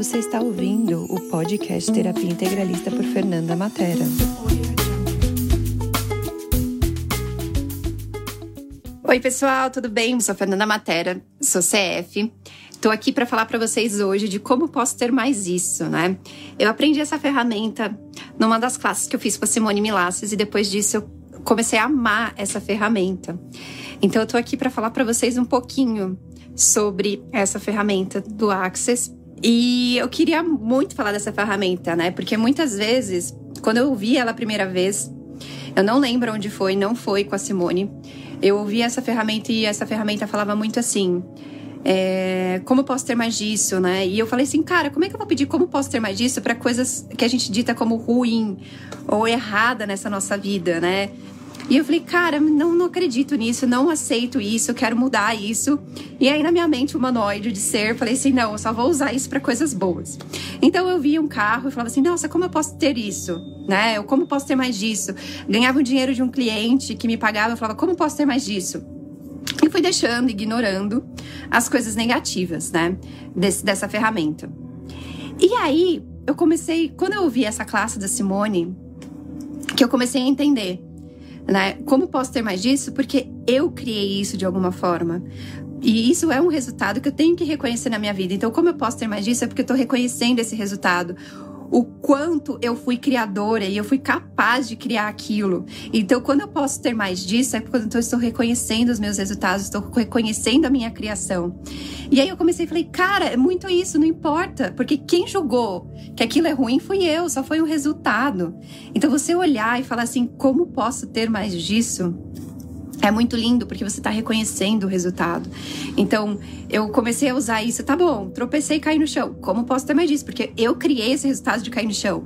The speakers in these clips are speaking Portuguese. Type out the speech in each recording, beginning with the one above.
Você está ouvindo o podcast Terapia Integralista por Fernanda Matera. Oi, pessoal, tudo bem? Sou Fernanda Matera, sou CF. Estou aqui para falar para vocês hoje de como posso ter mais isso, né? Eu aprendi essa ferramenta numa das classes que eu fiz com a Simone Milasses e depois disso eu comecei a amar essa ferramenta. Então eu estou aqui para falar para vocês um pouquinho sobre essa ferramenta do Access e eu queria muito falar dessa ferramenta, né? Porque muitas vezes, quando eu ouvi ela a primeira vez, eu não lembro onde foi, não foi com a Simone. Eu ouvi essa ferramenta e essa ferramenta falava muito assim: é, como posso ter mais disso, né? E eu falei assim, cara, como é que eu vou pedir como posso ter mais disso para coisas que a gente dita como ruim ou errada nessa nossa vida, né? E eu falei, cara, não, não acredito nisso, não aceito isso, quero mudar isso. E aí, na minha mente humanoide de ser, falei assim: não, eu só vou usar isso para coisas boas. Então eu via um carro e falava assim: nossa, como eu posso ter isso? Né? Eu, como posso ter mais disso? Ganhava o dinheiro de um cliente que me pagava, eu falava: como posso ter mais disso? E fui deixando, ignorando as coisas negativas, né? Desse, dessa ferramenta. E aí, eu comecei, quando eu ouvi essa classe da Simone, que eu comecei a entender né? Como posso ter mais disso? Porque eu criei isso de alguma forma. E isso é um resultado que eu tenho que reconhecer na minha vida. Então, como eu posso ter mais disso? É porque eu estou reconhecendo esse resultado o quanto eu fui criadora e eu fui capaz de criar aquilo. Então, quando eu posso ter mais disso, é quando eu estou reconhecendo os meus resultados, estou reconhecendo a minha criação. E aí eu comecei e falei, cara, é muito isso, não importa, porque quem julgou que aquilo é ruim fui eu, só foi um resultado. Então, você olhar e falar assim, como posso ter mais disso? É muito lindo porque você está reconhecendo o resultado. Então, eu comecei a usar isso, tá bom, tropecei e caí no chão. Como posso ter mais disso? Porque eu criei esse resultado de cair no chão.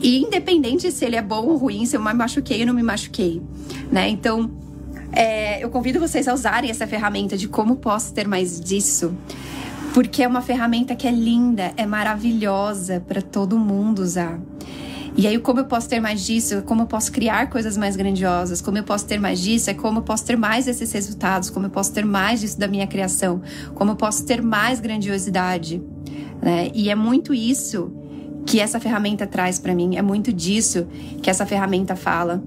E independente se ele é bom ou ruim, se eu me machuquei ou não me machuquei, né? Então, é, eu convido vocês a usarem essa ferramenta de como posso ter mais disso. Porque é uma ferramenta que é linda, é maravilhosa para todo mundo usar. E aí, como eu posso ter mais disso? Como eu posso criar coisas mais grandiosas? Como eu posso ter mais disso? É como eu posso ter mais desses resultados? Como eu posso ter mais disso da minha criação? Como eu posso ter mais grandiosidade? Né? E é muito isso que essa ferramenta traz para mim. É muito disso que essa ferramenta fala.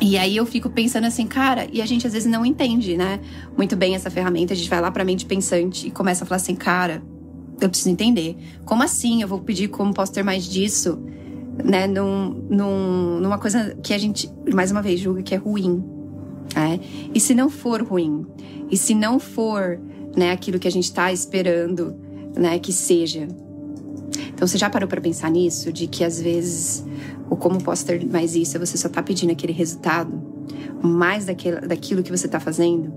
E aí eu fico pensando assim, cara, e a gente às vezes não entende, né? Muito bem essa ferramenta. A gente vai lá pra mente pensante e começa a falar assim, cara, eu preciso entender. Como assim eu vou pedir como posso ter mais disso? Né, num, num, numa coisa que a gente, mais uma vez, julga que é ruim. Né? E se não for ruim, e se não for né, aquilo que a gente está esperando né, que seja. Então, você já parou para pensar nisso? De que às vezes, o como posso ter mais isso, é você só tá pedindo aquele resultado, mais daquilo, daquilo que você está fazendo,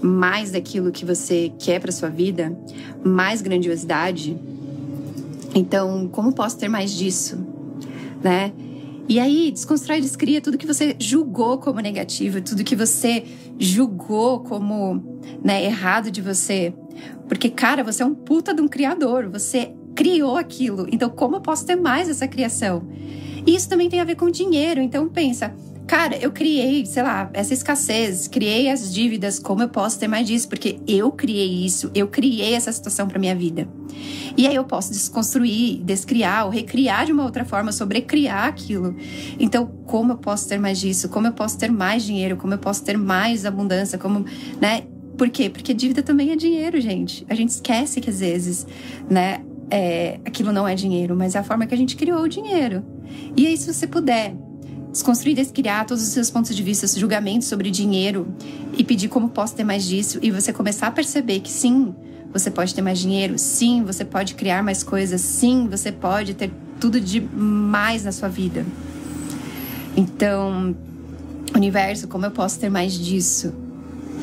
mais daquilo que você quer para sua vida, mais grandiosidade. Então, como posso ter mais disso? Né? E aí, desconstrói e descria tudo que você julgou como negativo, tudo que você julgou como né, errado de você. Porque, cara, você é um puta de um criador, você criou aquilo. Então, como eu posso ter mais essa criação? E isso também tem a ver com dinheiro. Então, pensa, Cara, eu criei, sei lá, essa escassez, criei as dívidas, como eu posso ter mais disso? Porque eu criei isso, eu criei essa situação para minha vida. E aí eu posso desconstruir, descriar ou recriar de uma outra forma, sobrecriar aquilo. Então, como eu posso ter mais disso? Como eu posso ter mais dinheiro? Como eu posso ter mais abundância? Como, né? Por quê? Porque dívida também é dinheiro, gente. A gente esquece que às vezes, né, é, aquilo não é dinheiro, mas é a forma que a gente criou o dinheiro. E aí, se você puder Desconstruir descriar todos os seus pontos de vista, julgamentos sobre dinheiro e pedir como posso ter mais disso e você começar a perceber que sim, você pode ter mais dinheiro, sim, você pode criar mais coisas, sim, você pode ter tudo de mais na sua vida. Então, universo, como eu posso ter mais disso?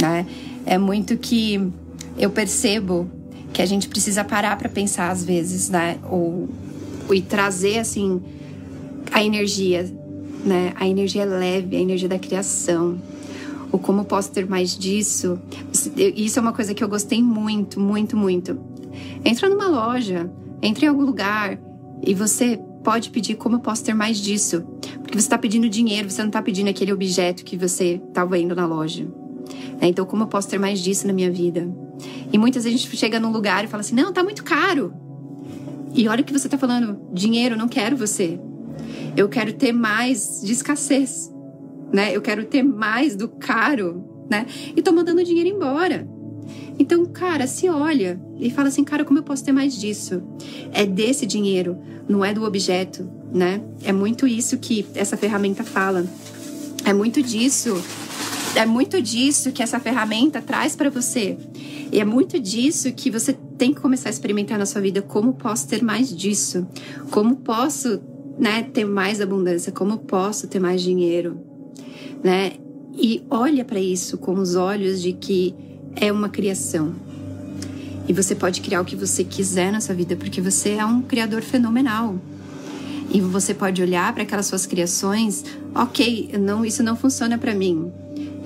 Né? É muito que eu percebo que a gente precisa parar para pensar às vezes, né? Ou, e trazer assim a energia né? A energia é leve, a energia da criação. O como posso ter mais disso? Isso é uma coisa que eu gostei muito, muito, muito. Entra numa loja, entra em algum lugar e você pode pedir como eu posso ter mais disso. Porque você está pedindo dinheiro, você não está pedindo aquele objeto que você está vendo na loja. Né? Então, como eu posso ter mais disso na minha vida? E muitas vezes a gente chega num lugar e fala assim: não, tá muito caro. E olha o que você está falando: dinheiro, não quero você. Eu quero ter mais de escassez, né? Eu quero ter mais do caro, né? E tô mandando o dinheiro embora. Então, cara, se olha e fala assim, cara, como eu posso ter mais disso? É desse dinheiro, não é do objeto, né? É muito isso que essa ferramenta fala. É muito disso. É muito disso que essa ferramenta traz para você. E é muito disso que você tem que começar a experimentar na sua vida como posso ter mais disso? Como posso, né, ter mais abundância? Como posso ter mais dinheiro? Né? E olha para isso com os olhos de que é uma criação. E você pode criar o que você quiser na sua vida, porque você é um criador fenomenal. E você pode olhar para aquelas suas criações, ok, não, isso não funciona para mim.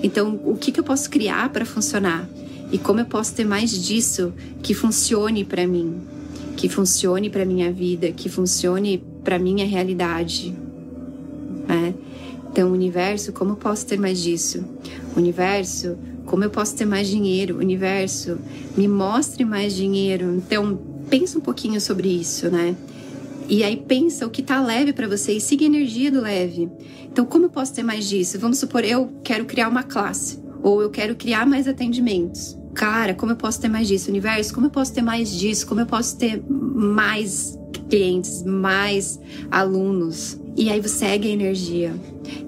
Então, o que, que eu posso criar para funcionar? E como eu posso ter mais disso que funcione para mim, que funcione para minha vida, que funcione para minha realidade, né? Então, universo, como eu posso ter mais disso? Universo, como eu posso ter mais dinheiro? Universo, me mostre mais dinheiro. Então, pensa um pouquinho sobre isso, né? E aí pensa o que tá leve para você e siga a energia do leve. Então, como eu posso ter mais disso? Vamos supor, eu quero criar uma classe ou eu quero criar mais atendimentos. Cara, como eu posso ter mais disso? Universo, como eu posso ter mais disso? Como eu posso ter mais clientes, mais alunos? E aí você segue a energia.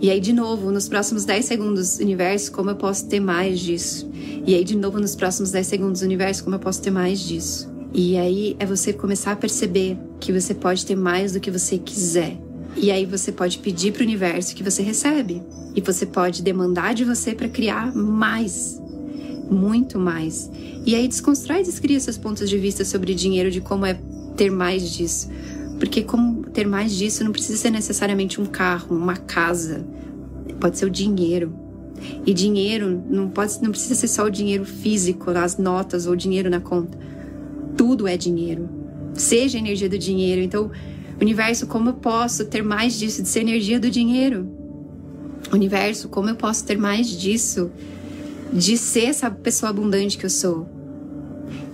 E aí, de novo, nos próximos 10 segundos, universo, como eu posso ter mais disso? E aí, de novo, nos próximos 10 segundos, universo, como eu posso ter mais disso? E aí é você começar a perceber que você pode ter mais do que você quiser. E aí você pode pedir para o universo que você recebe. E você pode demandar de você para criar mais. Muito mais. E aí desconstrói e descria seus pontos de vista sobre dinheiro, de como é ter mais disso. Porque como ter mais disso não precisa ser necessariamente um carro, uma casa. Pode ser o dinheiro. E dinheiro não pode, não precisa ser só o dinheiro físico, as notas ou dinheiro na conta. Tudo é dinheiro. Seja a energia do dinheiro. Então, universo, como eu posso ter mais disso de ser energia do dinheiro? Universo, como eu posso ter mais disso de ser essa pessoa abundante que eu sou?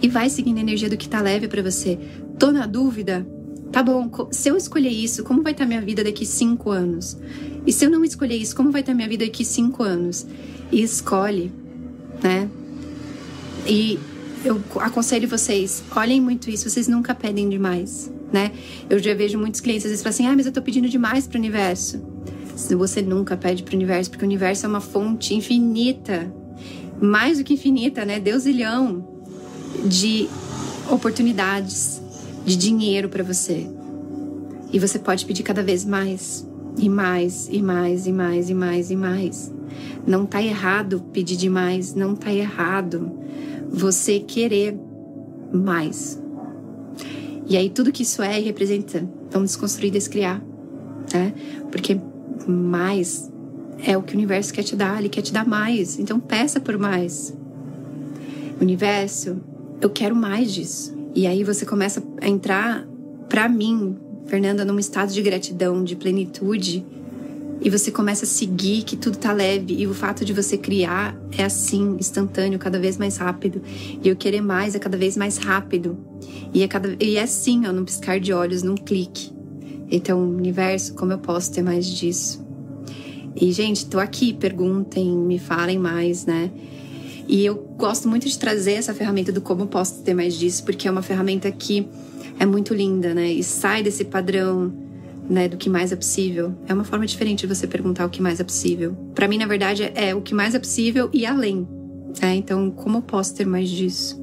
E vai seguindo a energia do que tá leve para você. Tô na dúvida? Tá bom, se eu escolher isso, como vai estar minha vida daqui cinco anos? E se eu não escolher isso, como vai estar minha vida daqui cinco anos? E escolhe, né? E eu aconselho vocês, olhem muito isso, vocês nunca pedem demais, né? Eu já vejo muitos clientes às vezes falam assim: ah, mas eu tô pedindo demais pro universo. Você nunca pede pro universo, porque o universo é uma fonte infinita, mais do que infinita, né? Deusilhão de oportunidades de dinheiro para você. E você pode pedir cada vez mais, e mais, e mais, e mais, e mais, e mais. Não tá errado pedir demais, não tá errado você querer mais. E aí tudo que isso é e representa, vamos desconstruir e descriar, né? Porque mais é o que o universo quer te dar, ele quer te dar mais. Então peça por mais. Universo, eu quero mais disso. E aí você começa a entrar, para mim, Fernanda, num estado de gratidão, de plenitude. E você começa a seguir que tudo tá leve. E o fato de você criar é assim, instantâneo, cada vez mais rápido. E eu querer mais é cada vez mais rápido. E é, cada, e é assim, ó, num piscar de olhos, num clique. Então, universo, como eu posso ter mais disso? E, gente, tô aqui, perguntem, me falem mais, né? E eu gosto muito de trazer essa ferramenta do como posso ter mais disso, porque é uma ferramenta que é muito linda, né? E sai desse padrão, né, do que mais é possível. É uma forma diferente de você perguntar o que mais é possível. Para mim, na verdade, é o que mais é possível e além. É, então, como eu posso ter mais disso?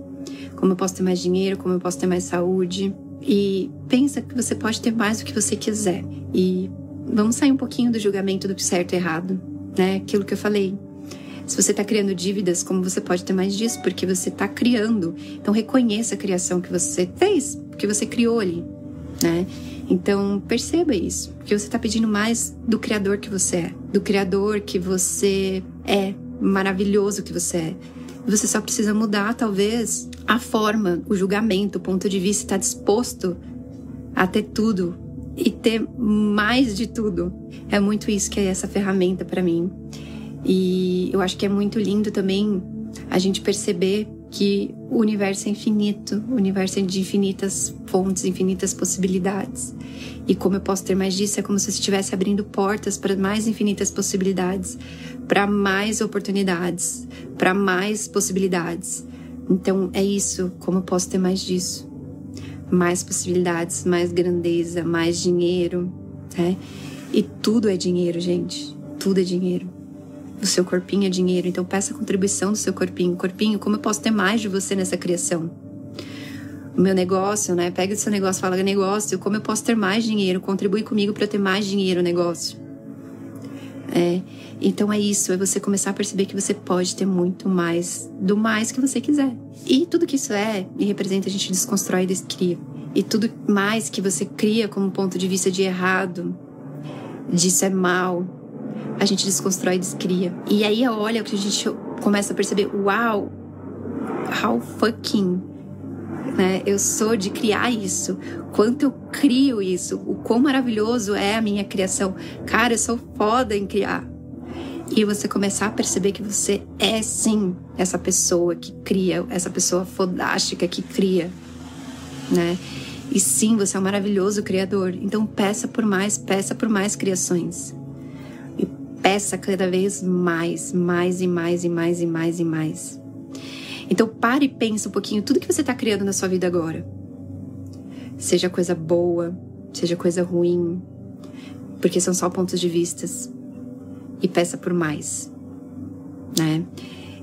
Como eu posso ter mais dinheiro? Como eu posso ter mais saúde? E pensa que você pode ter mais do que você quiser. E vamos sair um pouquinho do julgamento do certo e errado, né? Aquilo que eu falei. Se você está criando dívidas, como você pode ter mais disso? Porque você está criando. Então reconheça a criação que você fez, que você criou ali, né? Então perceba isso, porque você está pedindo mais do criador que você é, do criador que você é, maravilhoso que você é. Você só precisa mudar, talvez, a forma, o julgamento, o ponto de vista, está disposto a ter tudo e ter mais de tudo. É muito isso que é essa ferramenta para mim. E eu acho que é muito lindo também a gente perceber que o universo é infinito, o universo é de infinitas fontes, infinitas possibilidades. E como eu posso ter mais disso, é como se eu estivesse abrindo portas para mais infinitas possibilidades, para mais oportunidades, para mais possibilidades. Então é isso, como eu posso ter mais disso? Mais possibilidades, mais grandeza, mais dinheiro, né? E tudo é dinheiro, gente. Tudo é dinheiro. O seu corpinho é dinheiro, então peça a contribuição do seu corpinho. Corpinho, como eu posso ter mais de você nessa criação? O meu negócio, né? Pega o seu negócio, fala negócio, como eu posso ter mais dinheiro? Contribui comigo para eu ter mais dinheiro negócio. É, então é isso, é você começar a perceber que você pode ter muito mais do mais que você quiser. E tudo que isso é e representa, a gente desconstrói e descria. E tudo mais que você cria como ponto de vista de errado, disso é mal, a gente desconstrói e descria. E aí olha que a gente começa a perceber, uau, how fucking né? Eu sou de criar isso. Quanto eu crio isso, o quão maravilhoso é a minha criação. Cara, eu sou foda em criar. E você começar a perceber que você é sim essa pessoa que cria, essa pessoa fodástica que cria, né? E sim, você é um maravilhoso criador. Então peça por mais, peça por mais criações. Peça cada vez mais, mais e mais e mais e mais e mais. Então pare e pense um pouquinho tudo que você está criando na sua vida agora. Seja coisa boa, seja coisa ruim, porque são só pontos de vistas. E peça por mais, né?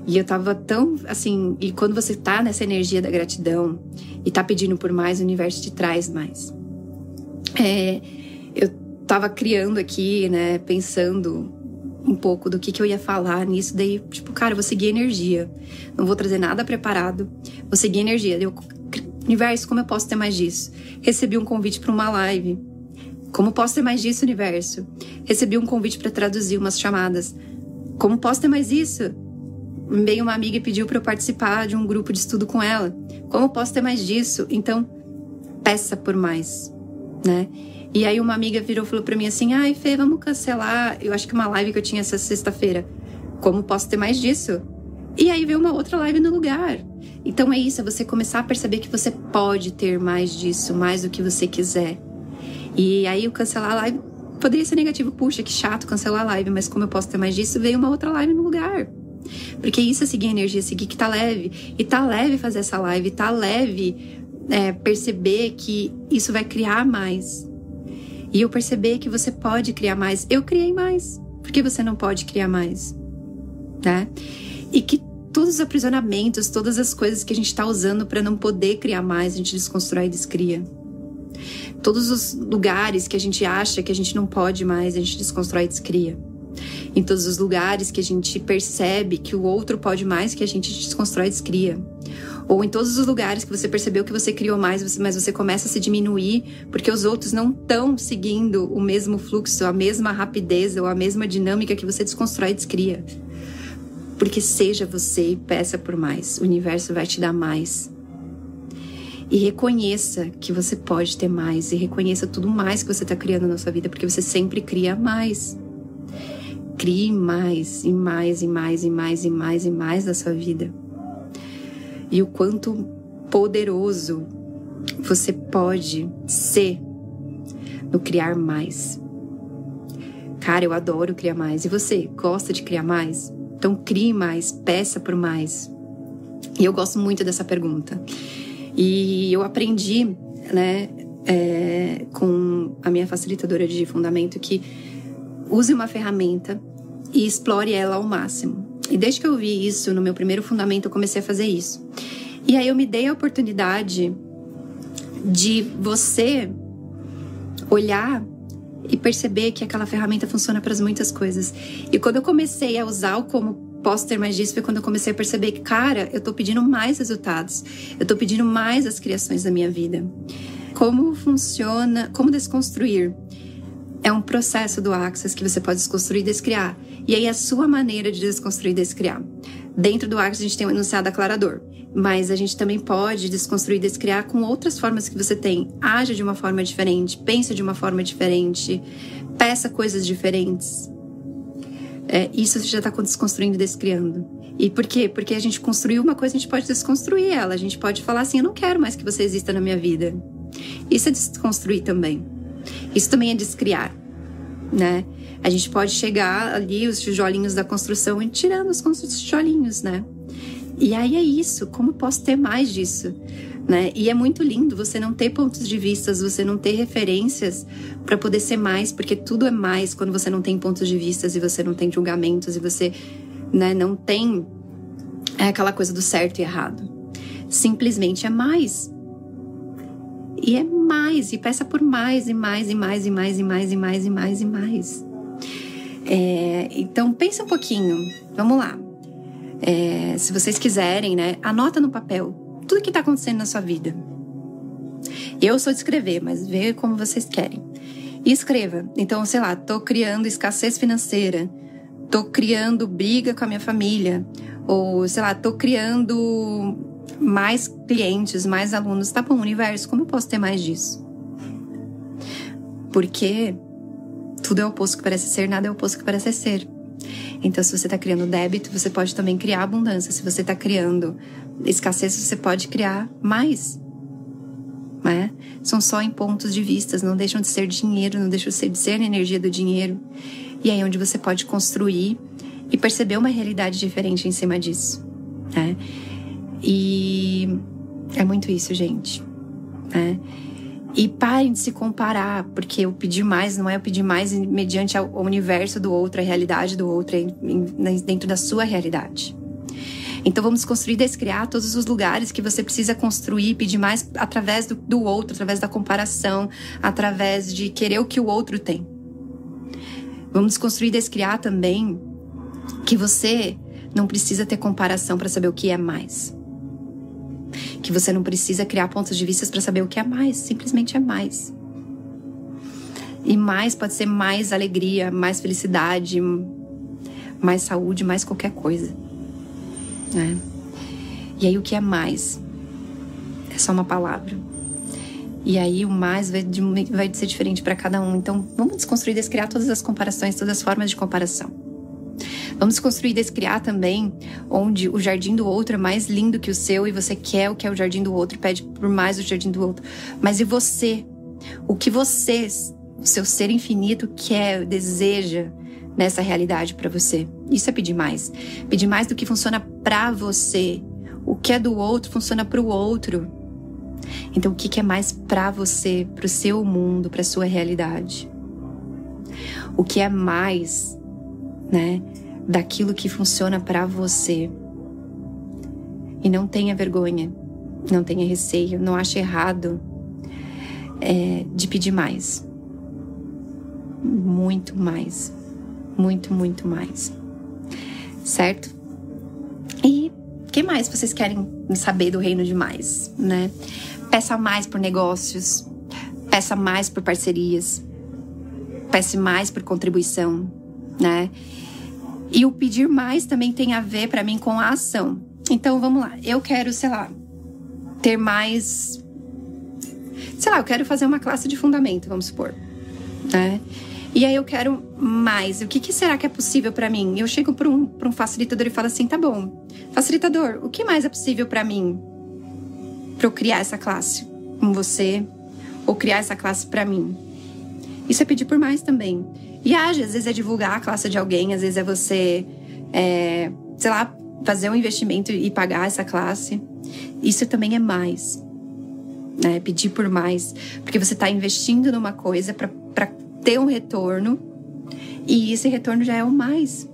E eu tava tão assim, e quando você tá nessa energia da gratidão e tá pedindo por mais, o universo te traz mais. É, eu tava criando aqui, né, pensando um pouco do que, que eu ia falar nisso. Daí, tipo, cara, eu vou seguir energia. Não vou trazer nada preparado. Vou seguir energia. Eu, universo, como eu posso ter mais disso? Recebi um convite para uma live. Como posso ter mais disso, universo? Recebi um convite para traduzir umas chamadas. Como posso ter mais isso? Veio uma amiga e pediu para eu participar de um grupo de estudo com ela. Como posso ter mais disso? Então, peça por mais, né? E aí uma amiga virou e falou para mim assim: "Ai, Fê, vamos cancelar, eu acho que uma live que eu tinha essa sexta-feira. Como posso ter mais disso?" E aí veio uma outra live no lugar. Então é isso, é você começar a perceber que você pode ter mais disso, mais do que você quiser. E aí o cancelar a live poderia ser negativo, puxa, que chato cancelar a live, mas como eu posso ter mais disso, veio uma outra live no lugar. Porque isso é seguir a energia, seguir que tá leve. E tá leve fazer essa live, tá leve é, perceber que isso vai criar mais. E eu perceber que você pode criar mais. Eu criei mais. Por que você não pode criar mais? Né? E que todos os aprisionamentos, todas as coisas que a gente está usando para não poder criar mais, a gente desconstrói e descria. Todos os lugares que a gente acha que a gente não pode mais, a gente desconstrói e descria. Em todos os lugares que a gente percebe que o outro pode mais, que a gente desconstrói e descria. Ou em todos os lugares que você percebeu que você criou mais, mas você começa a se diminuir porque os outros não estão seguindo o mesmo fluxo, a mesma rapidez ou a mesma dinâmica que você desconstrói e descria. Porque seja você e peça por mais. O universo vai te dar mais. E reconheça que você pode ter mais. E reconheça tudo mais que você está criando na sua vida, porque você sempre cria mais. Crie mais, e mais, e mais, e mais, e mais, e mais da sua vida e o quanto poderoso você pode ser no criar mais. Cara, eu adoro criar mais. E você gosta de criar mais? Então crie mais, peça por mais. E eu gosto muito dessa pergunta. E eu aprendi, né, é, com a minha facilitadora de fundamento que use uma ferramenta e explore ela ao máximo. E desde que eu vi isso no meu primeiro fundamento, eu comecei a fazer isso. E aí eu me dei a oportunidade de você olhar e perceber que aquela ferramenta funciona para muitas coisas. E quando eu comecei a usar o como posso ter mais disso foi quando eu comecei a perceber que, cara, eu tô pedindo mais resultados. Eu tô pedindo mais as criações da minha vida. Como funciona, como desconstruir? É um processo do Access que você pode desconstruir e descriar. E aí a sua maneira de desconstruir e descriar. Dentro do Access a gente tem um enunciado aclarador. Mas a gente também pode desconstruir e descriar com outras formas que você tem. Haja de uma forma diferente, pense de uma forma diferente, peça coisas diferentes. É, isso você já está desconstruindo e descriando. E por quê? Porque a gente construiu uma coisa, a gente pode desconstruir ela. A gente pode falar assim: eu não quero mais que você exista na minha vida. Isso é desconstruir também. Isso também é descriar, né? A gente pode chegar ali, os tijolinhos da construção, e tirando os tijolinhos, né? E aí é isso. Como posso ter mais disso? Né? E é muito lindo você não ter pontos de vista, você não ter referências para poder ser mais, porque tudo é mais quando você não tem pontos de vista e você não tem julgamentos e você né, não tem é aquela coisa do certo e errado. Simplesmente é mais. E é mais, e peça por mais, e mais, e mais, e mais, e mais, e mais, e mais, e mais. É, então, pensa um pouquinho. Vamos lá. É, se vocês quiserem, né, anota no papel tudo que está acontecendo na sua vida. Eu sou de escrever, mas vê como vocês querem. E escreva. Então, sei lá, tô criando escassez financeira, tô criando briga com a minha família, ou sei lá, tô criando mais clientes, mais alunos. Tá bom, universo, como eu posso ter mais disso? Porque tudo é o oposto que parece ser, nada é o oposto que parece ser. Então, se você está criando débito, você pode também criar abundância. Se você está criando escassez, você pode criar mais. Né? São só em pontos de vistas, não deixam de ser dinheiro, não deixam de ser, a energia do dinheiro. E aí é onde você pode construir e perceber uma realidade diferente em cima disso. Né? E é muito isso, gente. Né? E parem de se comparar, porque o pedir mais não é o pedir mais mediante o universo do outro, a realidade do outro, dentro da sua realidade. Então vamos construir, descriar todos os lugares que você precisa construir, pedir mais através do, do outro, através da comparação, através de querer o que o outro tem. Vamos construir, descriar também que você não precisa ter comparação para saber o que é mais que você não precisa criar pontos de vista para saber o que é mais, simplesmente é mais. E mais pode ser mais alegria, mais felicidade, mais saúde, mais qualquer coisa. Né? E aí o que é mais? É só uma palavra. E aí o mais vai, vai ser diferente para cada um. Então vamos desconstruir, descriar todas as comparações, todas as formas de comparação. Vamos construir descriar também onde o jardim do outro é mais lindo que o seu e você quer o que é o jardim do outro, pede por mais o jardim do outro. Mas e você? O que você, o seu ser infinito, quer, deseja nessa realidade para você? Isso é pedir mais. Pedir mais do que funciona para você. O que é do outro funciona para o outro. Então, o que é mais para você, para o seu mundo, para sua realidade? O que é mais, né? daquilo que funciona para você. E não tenha vergonha, não tenha receio, não ache errado é, de pedir mais. Muito mais. Muito, muito mais. Certo? E o que mais vocês querem saber do reino de mais, né? Peça mais por negócios, peça mais por parcerias, peça mais por contribuição, né? E o pedir mais também tem a ver para mim com a ação. Então vamos lá, eu quero, sei lá, ter mais. Sei lá, eu quero fazer uma classe de fundamento, vamos supor. Né? E aí eu quero mais. O que, que será que é possível para mim? Eu chego para um, um facilitador e falo assim: tá bom, facilitador, o que mais é possível para mim? Para eu criar essa classe com você? Ou criar essa classe para mim? Isso é pedir por mais também. E às vezes é divulgar a classe de alguém, às vezes é você, é, sei lá, fazer um investimento e pagar essa classe. Isso também é mais. Né? Pedir por mais. Porque você está investindo numa coisa para ter um retorno e esse retorno já é o mais.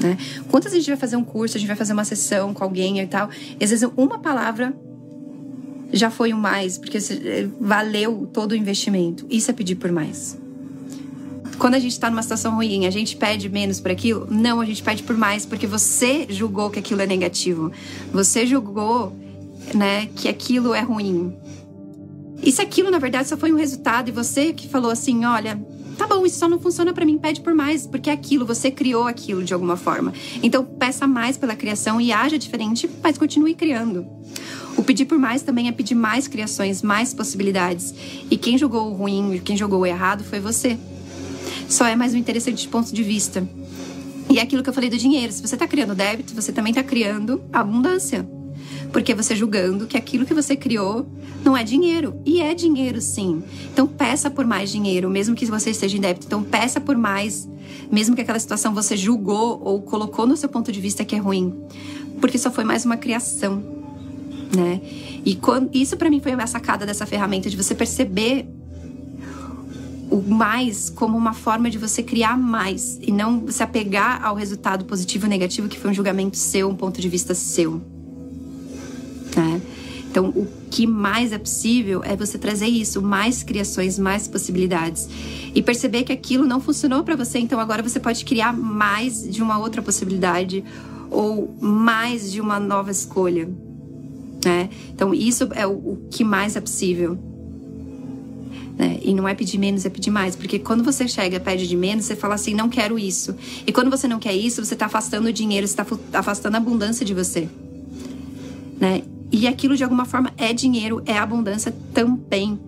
Né? Quantas a gente vai fazer um curso, a gente vai fazer uma sessão com alguém e tal, e às vezes uma palavra já foi o mais, porque valeu todo o investimento. Isso é pedir por mais. Quando a gente está numa situação ruim, a gente pede menos por aquilo? Não, a gente pede por mais, porque você julgou que aquilo é negativo. Você julgou, né, que aquilo é ruim. E se aquilo, na verdade, só foi um resultado e você que falou assim, olha, tá bom, isso só não funciona para mim, pede por mais, porque é aquilo, você criou aquilo de alguma forma. Então, peça mais pela criação e haja diferente, mas continue criando. O pedir por mais também é pedir mais criações, mais possibilidades. E quem jogou o ruim, quem jogou o errado foi você. Só é mais um interessante ponto de vista. E é aquilo que eu falei do dinheiro. Se você está criando débito, você também está criando abundância. Porque você julgando que aquilo que você criou não é dinheiro. E é dinheiro, sim. Então peça por mais dinheiro, mesmo que você esteja em débito. Então peça por mais, mesmo que aquela situação você julgou ou colocou no seu ponto de vista que é ruim. Porque só foi mais uma criação, né? E quando, isso para mim foi a sacada dessa ferramenta de você perceber o mais como uma forma de você criar mais e não se apegar ao resultado positivo ou negativo que foi um julgamento seu, um ponto de vista seu. Né? Então, o que mais é possível é você trazer isso, mais criações, mais possibilidades. E perceber que aquilo não funcionou para você, então agora você pode criar mais de uma outra possibilidade ou mais de uma nova escolha. Né? Então, isso é o, o que mais é possível. Né? E não é pedir menos, é pedir mais. Porque quando você chega pede de menos, você fala assim, não quero isso. E quando você não quer isso, você está afastando o dinheiro, você está afastando a abundância de você. Né? E aquilo de alguma forma é dinheiro, é abundância também.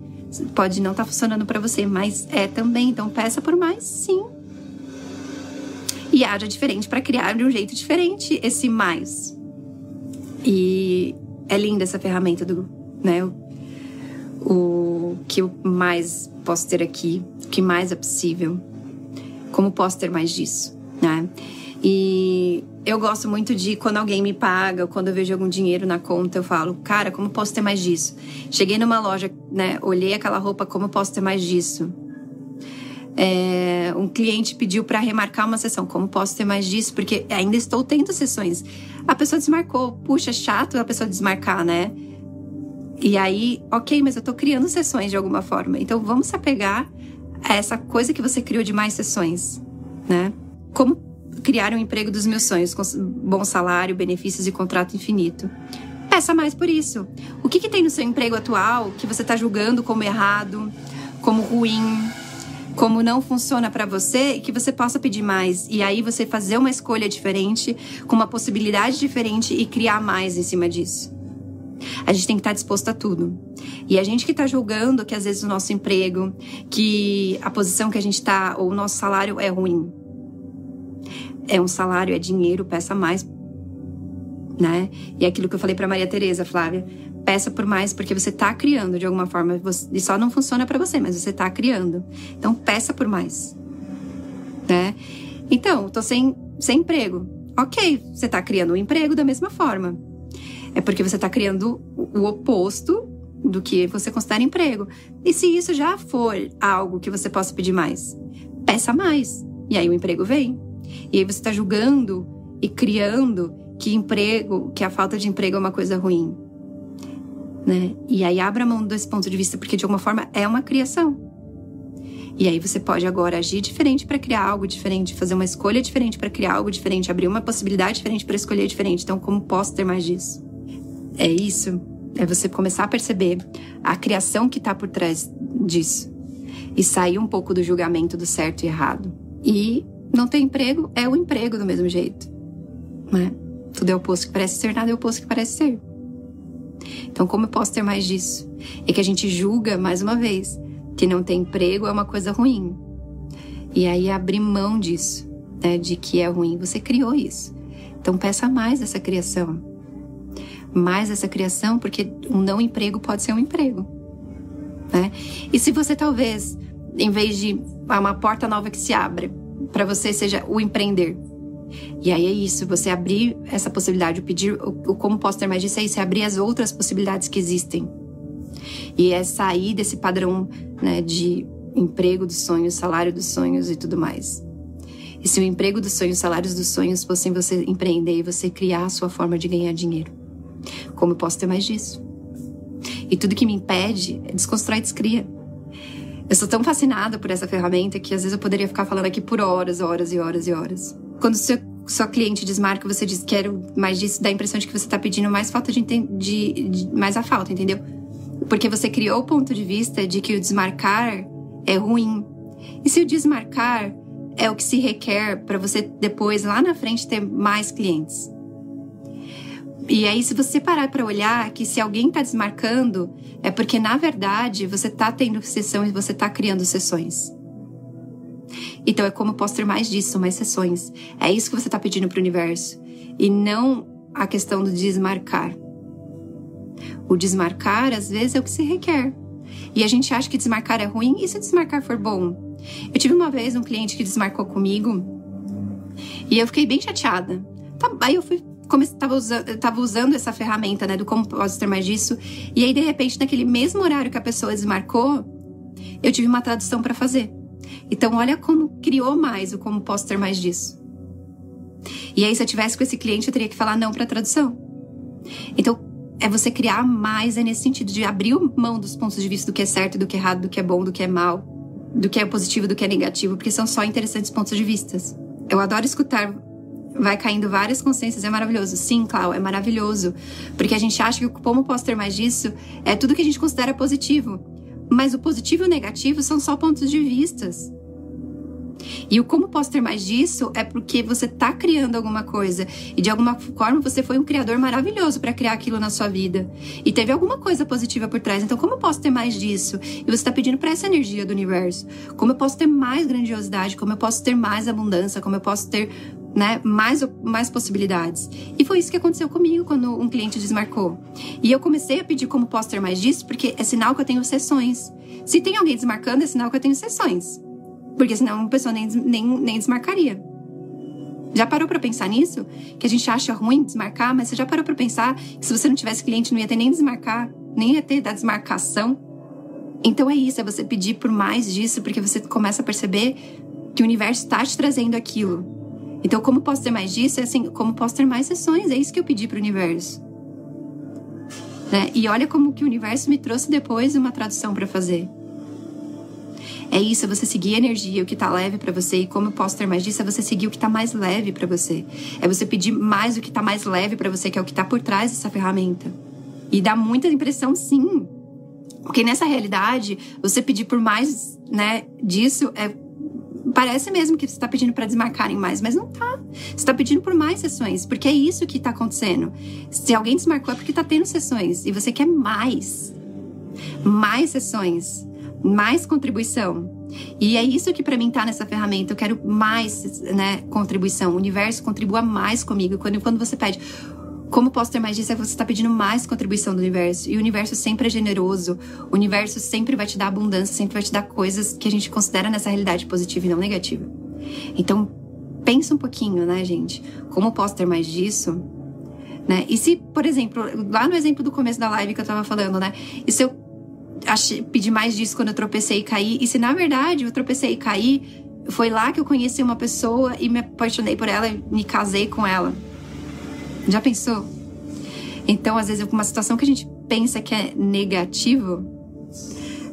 Pode não estar tá funcionando para você, mas é também. Então peça por mais, sim. E haja diferente para criar de um jeito diferente esse mais. E é linda essa ferramenta do, né? O, que eu mais posso ter aqui, o que mais é possível. Como posso ter mais disso, né? E eu gosto muito de quando alguém me paga, quando eu vejo algum dinheiro na conta, eu falo, cara, como posso ter mais disso? Cheguei numa loja, né? Olhei aquela roupa, como posso ter mais disso? É, um cliente pediu para remarcar uma sessão, como posso ter mais disso? Porque ainda estou tendo sessões. A pessoa desmarcou, puxa, chato a pessoa desmarcar, né? E aí, ok, mas eu tô criando sessões de alguma forma. Então vamos se apegar a essa coisa que você criou de mais sessões, né? Como criar um emprego dos meus sonhos, com bom salário, benefícios e contrato infinito. Peça mais por isso. O que, que tem no seu emprego atual que você está julgando como errado, como ruim, como não funciona para você e que você possa pedir mais. E aí você fazer uma escolha diferente, com uma possibilidade diferente e criar mais em cima disso. A gente tem que estar tá disposto a tudo. E a gente que está julgando que às vezes o nosso emprego, que a posição que a gente está, ou o nosso salário é ruim é um salário, é dinheiro, peça mais, né? E é aquilo que eu falei para Maria Tereza, Flávia, peça por mais porque você tá criando de alguma forma, e só não funciona para você, mas você tá criando. Então peça por mais, né? Então, tô sem sem emprego. OK, você tá criando um emprego da mesma forma. É porque você tá criando o oposto do que você considera emprego. E se isso já for algo que você possa pedir mais, peça mais. E aí o emprego vem. E aí você está julgando e criando que emprego, que a falta de emprego é uma coisa ruim. Né? E aí abra mão desse ponto de vista, porque de alguma forma é uma criação. E aí você pode agora agir diferente para criar algo diferente, fazer uma escolha diferente para criar algo diferente, abrir uma possibilidade diferente para escolher diferente. Então, como posso ter mais disso? É isso. É você começar a perceber a criação que está por trás disso e sair um pouco do julgamento do certo e errado. E não ter emprego é o emprego do mesmo jeito. Né? Tudo é o oposto que parece ser, nada é o oposto que parece ser. Então, como eu posso ter mais disso? É que a gente julga, mais uma vez, que não ter emprego é uma coisa ruim. E aí abrir mão disso, né? De que é ruim. Você criou isso. Então, peça mais essa criação. Mais essa criação, porque um não emprego pode ser um emprego. Né? E se você talvez, em vez de uma porta nova que se abre, para você seja o empreender. E aí é isso, você abrir essa possibilidade, o pedir, o, o como posso ter mais disso é isso, é abrir as outras possibilidades que existem. E é sair desse padrão né, de emprego dos sonhos, salário dos sonhos e tudo mais. E se o emprego dos sonhos, salários dos sonhos fossem você empreender e você criar a sua forma de ganhar dinheiro? Como eu posso ter mais disso? E tudo que me impede é desconstrói e descria. Eu sou tão fascinada por essa ferramenta que às vezes eu poderia ficar falando aqui por horas, horas e horas e horas. Quando seu, sua cliente desmarca, você diz quero mais disso, dá a impressão de que você está pedindo mais falta de, de, de mais a falta, entendeu? Porque você criou o ponto de vista de que o desmarcar é ruim. E se o desmarcar é o que se requer para você depois lá na frente ter mais clientes? E aí, se você parar para olhar que se alguém está desmarcando, é porque na verdade você está tendo sessão e você está criando sessões. Então é como posso ter mais disso, mais sessões. É isso que você está pedindo para o universo. E não a questão do desmarcar. O desmarcar, às vezes, é o que se requer. E a gente acha que desmarcar é ruim, e se desmarcar for bom? Eu tive uma vez um cliente que desmarcou comigo e eu fiquei bem chateada. Tá, aí eu fui comecei, tava, usando, tava usando essa ferramenta, né, do como posso ter mais disso. E aí, de repente, naquele mesmo horário que a pessoa desmarcou, eu tive uma tradução para fazer. Então, olha como criou mais o como posso ter mais disso. E aí, se eu tivesse com esse cliente, eu teria que falar não para tradução. Então, é você criar mais, é nesse sentido de abrir mão dos pontos de vista do que é certo, do que é errado, do que é bom, do que é mal, do que é positivo, do que é negativo, porque são só interessantes pontos de vistas. Eu adoro escutar vai caindo várias consciências, é maravilhoso. Sim, Clau, é maravilhoso. Porque a gente acha que como posso ter mais disso é tudo que a gente considera positivo. Mas o positivo e o negativo são só pontos de vistas. E o como posso ter mais disso é porque você está criando alguma coisa e de alguma forma você foi um criador maravilhoso para criar aquilo na sua vida e teve alguma coisa positiva por trás. Então, como eu posso ter mais disso? E você está pedindo para essa energia do universo. Como eu posso ter mais grandiosidade? Como eu posso ter mais abundância? Como eu posso ter né, mais, mais possibilidades. E foi isso que aconteceu comigo quando um cliente desmarcou. E eu comecei a pedir como posso ter mais disso, porque é sinal que eu tenho sessões. Se tem alguém desmarcando, é sinal que eu tenho sessões. Porque senão uma pessoa nem, nem, nem desmarcaria. Já parou para pensar nisso? Que a gente acha ruim desmarcar, mas você já parou para pensar que se você não tivesse cliente, não ia ter nem desmarcar, nem ia ter da desmarcação? Então é isso, é você pedir por mais disso, porque você começa a perceber que o universo está te trazendo aquilo. Então, como posso ter mais disso? É assim, como posso ter mais sessões? É isso que eu pedi para o universo. Né? E olha como que o universo me trouxe depois uma tradução para fazer. É isso, é você seguir a energia, o que está leve para você. E como eu posso ter mais disso? É você seguir o que está mais leve para você. É você pedir mais o que está mais leve para você, que é o que está por trás dessa ferramenta. E dá muita impressão, sim. Porque nessa realidade, você pedir por mais, né, disso é parece mesmo que você está pedindo para desmarcarem mais, mas não tá. Você está pedindo por mais sessões, porque é isso que está acontecendo. Se alguém desmarcou é porque está tendo sessões e você quer mais. Mais sessões, mais contribuição. E é isso que para mim tá nessa ferramenta. Eu quero mais, né, contribuição. O universo contribua mais comigo. Quando, quando você pede, como posso ter mais disso? É você está pedindo mais contribuição do universo. E o universo sempre é generoso. O universo sempre vai te dar abundância, sempre vai te dar coisas que a gente considera nessa realidade positiva e não negativa. Então, pensa um pouquinho, né, gente? Como posso ter mais disso? Né? E se, por exemplo, lá no exemplo do começo da live que eu tava falando, né? E se eu achei, pedi mais disso quando eu tropecei e caí? E se na verdade eu tropecei e caí, foi lá que eu conheci uma pessoa e me apaixonei por ela e me casei com ela? Já pensou? Então, às vezes, uma situação que a gente pensa que é negativo,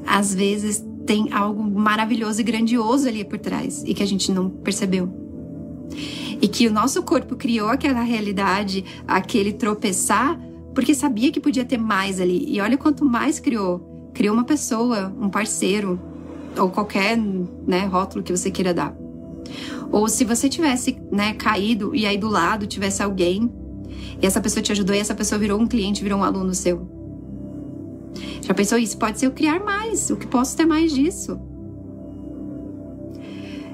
às vezes tem algo maravilhoso e grandioso ali por trás e que a gente não percebeu. E que o nosso corpo criou aquela realidade, aquele tropeçar, porque sabia que podia ter mais ali. E olha quanto mais criou. Criou uma pessoa, um parceiro, ou qualquer né, rótulo que você queira dar. Ou se você tivesse né, caído e aí do lado tivesse alguém e essa pessoa te ajudou e essa pessoa virou um cliente, virou um aluno seu. Já pensou isso? Pode ser eu criar mais. O que posso ter mais disso?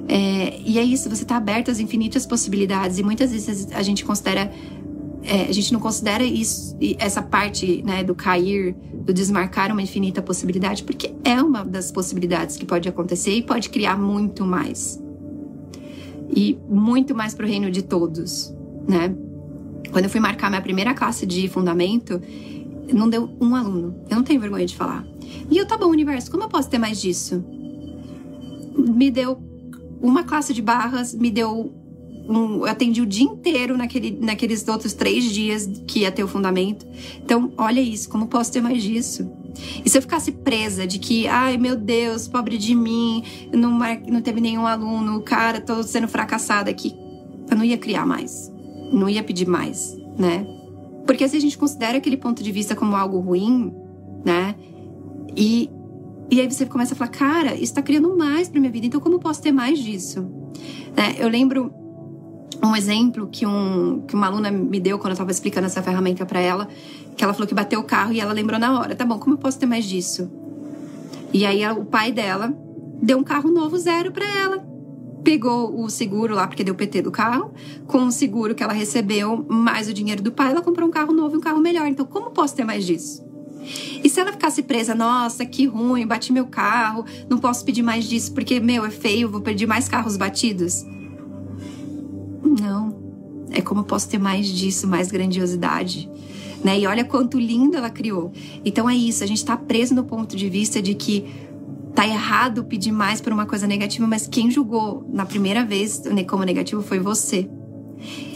É, e é isso, você está aberto às infinitas possibilidades. E muitas vezes a gente considera. É, a gente não considera isso, essa parte né, do cair, do desmarcar uma infinita possibilidade, porque é uma das possibilidades que pode acontecer e pode criar muito mais. E muito mais para o reino de todos, né? Quando eu fui marcar minha primeira classe de fundamento, não deu um aluno. Eu não tenho vergonha de falar. E eu, tá bom, universo, como eu posso ter mais disso? Me deu uma classe de barras, me deu um, eu atendi o dia inteiro naquele, naqueles outros três dias que ia ter o fundamento. Então, olha isso, como posso ter mais disso? E se eu ficasse presa de que, ai meu Deus, pobre de mim, não, não teve nenhum aluno, cara, tô sendo fracassada aqui, eu não ia criar mais não ia pedir mais, né? Porque se a gente considera aquele ponto de vista como algo ruim, né? E, e aí você começa a falar, cara, isso tá criando mais pra minha vida, então como posso ter mais disso? Né? Eu lembro um exemplo que, um, que uma aluna me deu quando eu tava explicando essa ferramenta para ela, que ela falou que bateu o carro e ela lembrou na hora, tá bom, como eu posso ter mais disso? E aí o pai dela deu um carro novo zero para ela pegou o seguro lá, porque deu PT do carro, com o seguro que ela recebeu, mais o dinheiro do pai, ela comprou um carro novo e um carro melhor. Então, como posso ter mais disso? E se ela ficasse presa, nossa, que ruim, bati meu carro, não posso pedir mais disso porque, meu, é feio, vou pedir mais carros batidos? Não. É como posso ter mais disso, mais grandiosidade. Né? E olha quanto lindo ela criou. Então é isso, a gente tá preso no ponto de vista de que tá errado pedir mais por uma coisa negativa, mas quem julgou na primeira vez como negativo foi você.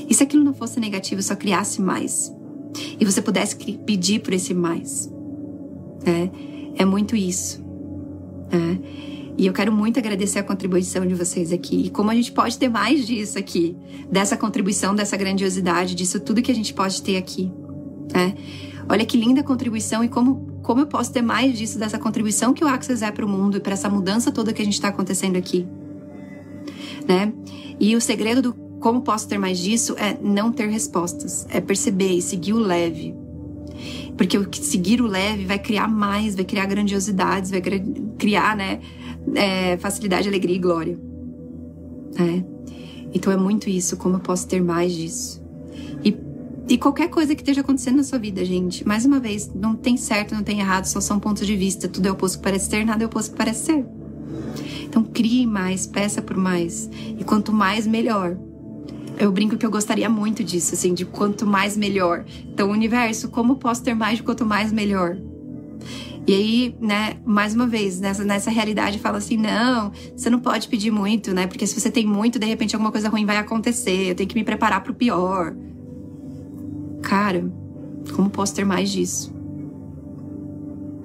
E se aquilo não fosse negativo, só criasse mais? E você pudesse pedir por esse mais? É, é muito isso. É. E eu quero muito agradecer a contribuição de vocês aqui. E como a gente pode ter mais disso aqui, dessa contribuição, dessa grandiosidade, disso tudo que a gente pode ter aqui. Né? Olha que linda contribuição e como, como eu posso ter mais disso, dessa contribuição que o Access é para o mundo e para essa mudança toda que a gente está acontecendo aqui. Né? E o segredo do como posso ter mais disso é não ter respostas, é perceber e seguir o leve. Porque o seguir o leve vai criar mais, vai criar grandiosidades, vai criar, né? é, facilidade, alegria e glória. É. Então é muito isso, como eu posso ter mais disso. E, qualquer coisa que esteja acontecendo na sua vida, gente, mais uma vez, não tem certo, não tem errado, só são pontos de vista. Tudo é oposto que parece ser, nada é oposto que parece ser. Então crie mais, peça por mais. E quanto mais, melhor. Eu brinco que eu gostaria muito disso, assim, de quanto mais melhor. Então, universo, como posso ter mais de quanto mais melhor? E aí, né, mais uma vez, nessa, nessa realidade fala assim: não, você não pode pedir muito, né? Porque se você tem muito, de repente alguma coisa ruim vai acontecer, eu tenho que me preparar para o pior. Cara, como posso ter mais disso?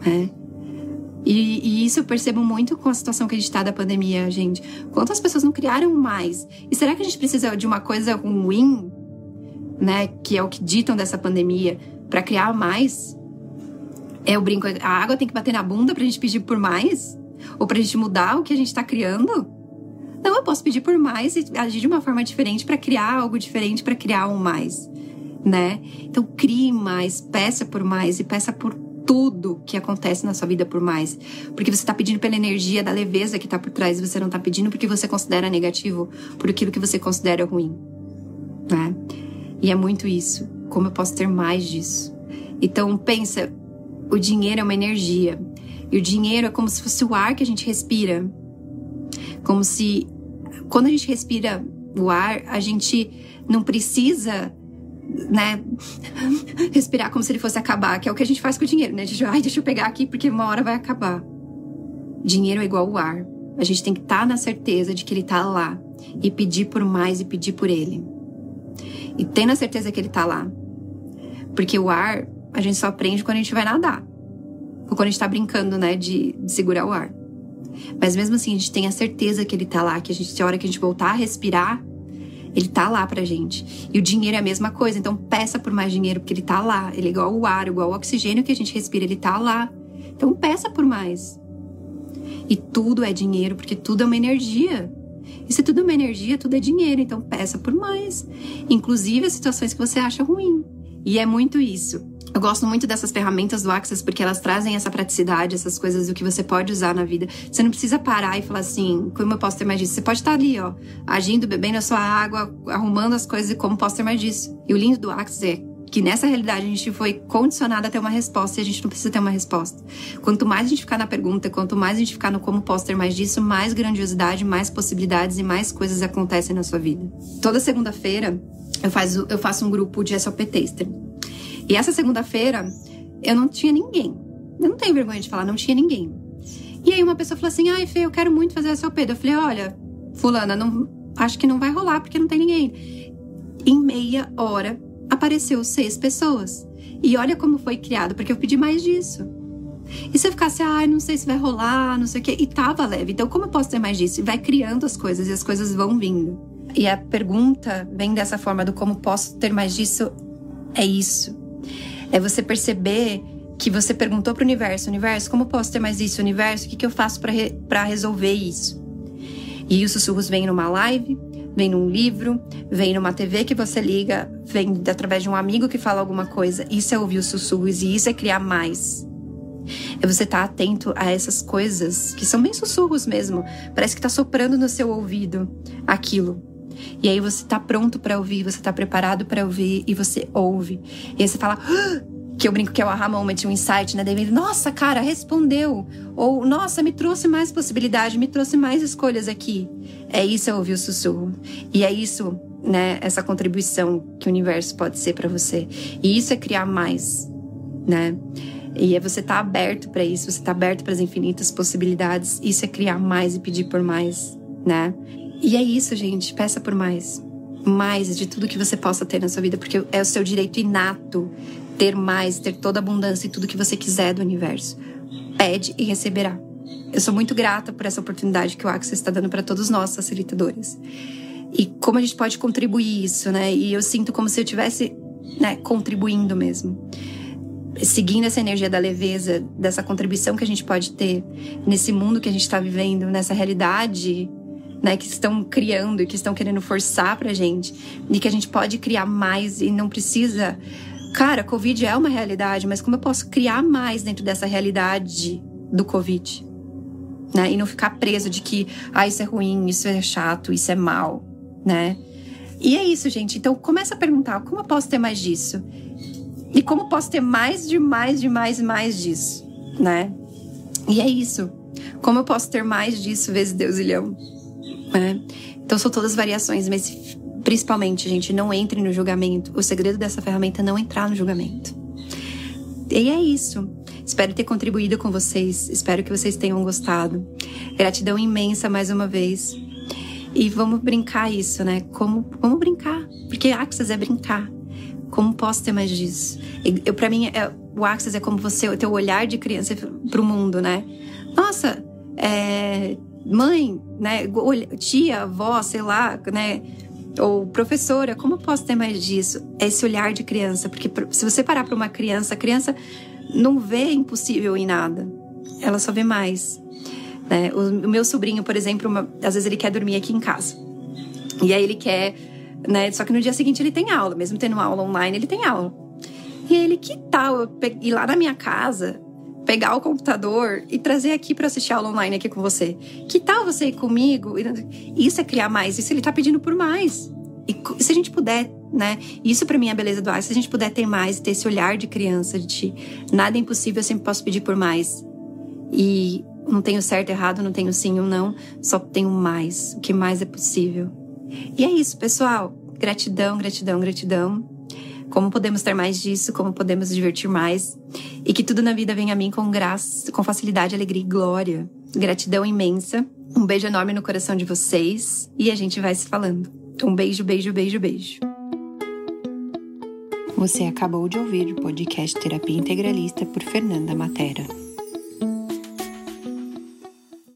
É. E, e, isso eu percebo muito com a situação que a gente está da pandemia, gente. Quantas pessoas não criaram mais? E será que a gente precisa de uma coisa ruim, né? Que é o que ditam dessa pandemia, para criar mais? É o brinco, a água tem que bater na bunda pra gente pedir por mais? Ou pra gente mudar o que a gente tá criando? Não, eu posso pedir por mais e agir de uma forma diferente para criar algo diferente, para criar um mais, né? Então crie mais, peça por mais e peça por tudo que acontece na sua vida por mais. Porque você está pedindo pela energia da leveza que está por trás, e você não está pedindo porque você considera negativo, por aquilo que você considera ruim. Né? E é muito isso. Como eu posso ter mais disso? Então pensa, o dinheiro é uma energia. E o dinheiro é como se fosse o ar que a gente respira. Como se, quando a gente respira o ar, a gente não precisa, né, respirar como se ele fosse acabar, que é o que a gente faz com o dinheiro, né? A gente, ai, deixa eu pegar aqui porque uma hora vai acabar. Dinheiro é igual o ar. A gente tem que estar tá na certeza de que ele está lá e pedir por mais e pedir por ele. E tendo a certeza que ele está lá. Porque o ar a gente só aprende quando a gente vai nadar. Ou quando a gente tá brincando, né, de, de segurar o ar. Mas mesmo assim, a gente tem a certeza que ele tá lá, que a gente, a hora que a gente voltar a respirar, ele tá lá pra gente. E o dinheiro é a mesma coisa, então peça por mais dinheiro, porque ele tá lá. Ele é igual o ar, igual o oxigênio que a gente respira, ele tá lá. Então peça por mais. E tudo é dinheiro, porque tudo é uma energia. E se tudo é uma energia, tudo é dinheiro, então peça por mais. Inclusive as situações que você acha ruim. E é muito isso. Eu gosto muito dessas ferramentas do Access porque elas trazem essa praticidade, essas coisas do que você pode usar na vida. Você não precisa parar e falar assim, como eu posso ter mais disso? Você pode estar ali, ó, agindo, bebendo a sua água, arrumando as coisas e como posso ter mais disso. E o lindo do Access é que nessa realidade a gente foi condicionado a ter uma resposta e a gente não precisa ter uma resposta. Quanto mais a gente ficar na pergunta, quanto mais a gente ficar no como posso ter mais disso, mais grandiosidade, mais possibilidades e mais coisas acontecem na sua vida. Toda segunda-feira eu, faço, eu faço um grupo de SOP Taster. E essa segunda-feira, eu não tinha ninguém. Eu não tenho vergonha de falar, não tinha ninguém. E aí uma pessoa falou assim: ai, Fê, eu quero muito fazer essa OP. Eu falei: olha, Fulana, não, acho que não vai rolar porque não tem ninguém. Em meia hora, apareceu seis pessoas. E olha como foi criado, porque eu pedi mais disso. E se eu ficasse, ai, não sei se vai rolar, não sei o quê, e tava leve. Então, como eu posso ter mais disso? E vai criando as coisas e as coisas vão vindo. E a pergunta vem dessa forma do como posso ter mais disso, é isso. É você perceber que você perguntou para o universo: universo, como posso ter mais isso? Universo, o que, que eu faço para re resolver isso? E os sussurros vêm numa live, vem num livro, vem numa TV que você liga, vem através de um amigo que fala alguma coisa. Isso é ouvir os sussurros e isso é criar mais. É você estar tá atento a essas coisas que são bem sussurros mesmo. Parece que tá soprando no seu ouvido aquilo. E aí você tá pronto para ouvir, você tá preparado para ouvir e você ouve. E aí você fala, ah! que eu brinco que é o aha moment, um insight, né? Daí nossa, cara, respondeu. Ou, nossa, me trouxe mais possibilidade, me trouxe mais escolhas aqui. É isso é ouvir o sussurro. E é isso, né? Essa contribuição que o universo pode ser para você. E isso é criar mais, né? E é você estar tá aberto para isso, você tá aberto para as infinitas possibilidades. Isso é criar mais e pedir por mais, né? E é isso, gente. Peça por mais. Mais de tudo que você possa ter na sua vida, porque é o seu direito inato ter mais, ter toda a abundância e tudo que você quiser do universo. Pede e receberá. Eu sou muito grata por essa oportunidade que o Axis está dando para todos nós, facilitadores. E como a gente pode contribuir isso, né? E eu sinto como se eu estivesse né, contribuindo mesmo. Seguindo essa energia da leveza, dessa contribuição que a gente pode ter nesse mundo que a gente está vivendo, nessa realidade né, que estão criando e que estão querendo forçar pra gente, e que a gente pode criar mais e não precisa Cara, Covid é uma realidade, mas como eu posso criar mais dentro dessa realidade do Covid? Né? E não ficar preso de que, ah, isso é ruim, isso é chato, isso é mal, né? E é isso, gente. Então começa a perguntar, como eu posso ter mais disso? E como posso ter mais de mais de mais mais disso, né? E é isso. Como eu posso ter mais disso vezes Deus ilhão, né? Então são todas variações, mas Principalmente, gente, não entre no julgamento. O segredo dessa ferramenta é não entrar no julgamento. E é isso. Espero ter contribuído com vocês. Espero que vocês tenham gostado. Gratidão imensa mais uma vez. E vamos brincar isso, né? Como vamos brincar? Porque Axis é brincar. Como posso ter mais disso? Eu, para mim, é, o Axis é como você, o teu olhar de criança para o mundo, né? Nossa, é, mãe, né? Tia, avó, sei lá, né? Ou professora, como eu posso ter mais disso? Esse olhar de criança, porque se você parar para uma criança, a criança não vê impossível em nada, ela só vê mais. Né? O, meu sobrinho, por exemplo, uma, às vezes ele quer dormir aqui em casa. E aí ele quer, né? Só que no dia seguinte ele tem aula, mesmo tendo aula online, ele tem aula. E ele, que tal eu ir lá na minha casa, pegar o computador e trazer aqui para assistir aula online aqui com você. Que tal você ir comigo? Isso é criar mais. Isso ele tá pedindo por mais. E se a gente puder, né? Isso para mim é a beleza do ar. Se a gente puder ter mais, ter esse olhar de criança, de nada é impossível, eu sempre posso pedir por mais. E não tenho certo, errado, não tenho sim ou não, só tenho mais. O que mais é possível. E é isso, pessoal. Gratidão, gratidão, gratidão. Como podemos ter mais disso? Como podemos divertir mais? E que tudo na vida venha a mim com graça, com facilidade, alegria e glória. Gratidão imensa. Um beijo enorme no coração de vocês e a gente vai se falando. Um beijo, beijo, beijo, beijo. Você acabou de ouvir o podcast Terapia Integralista por Fernanda Matera.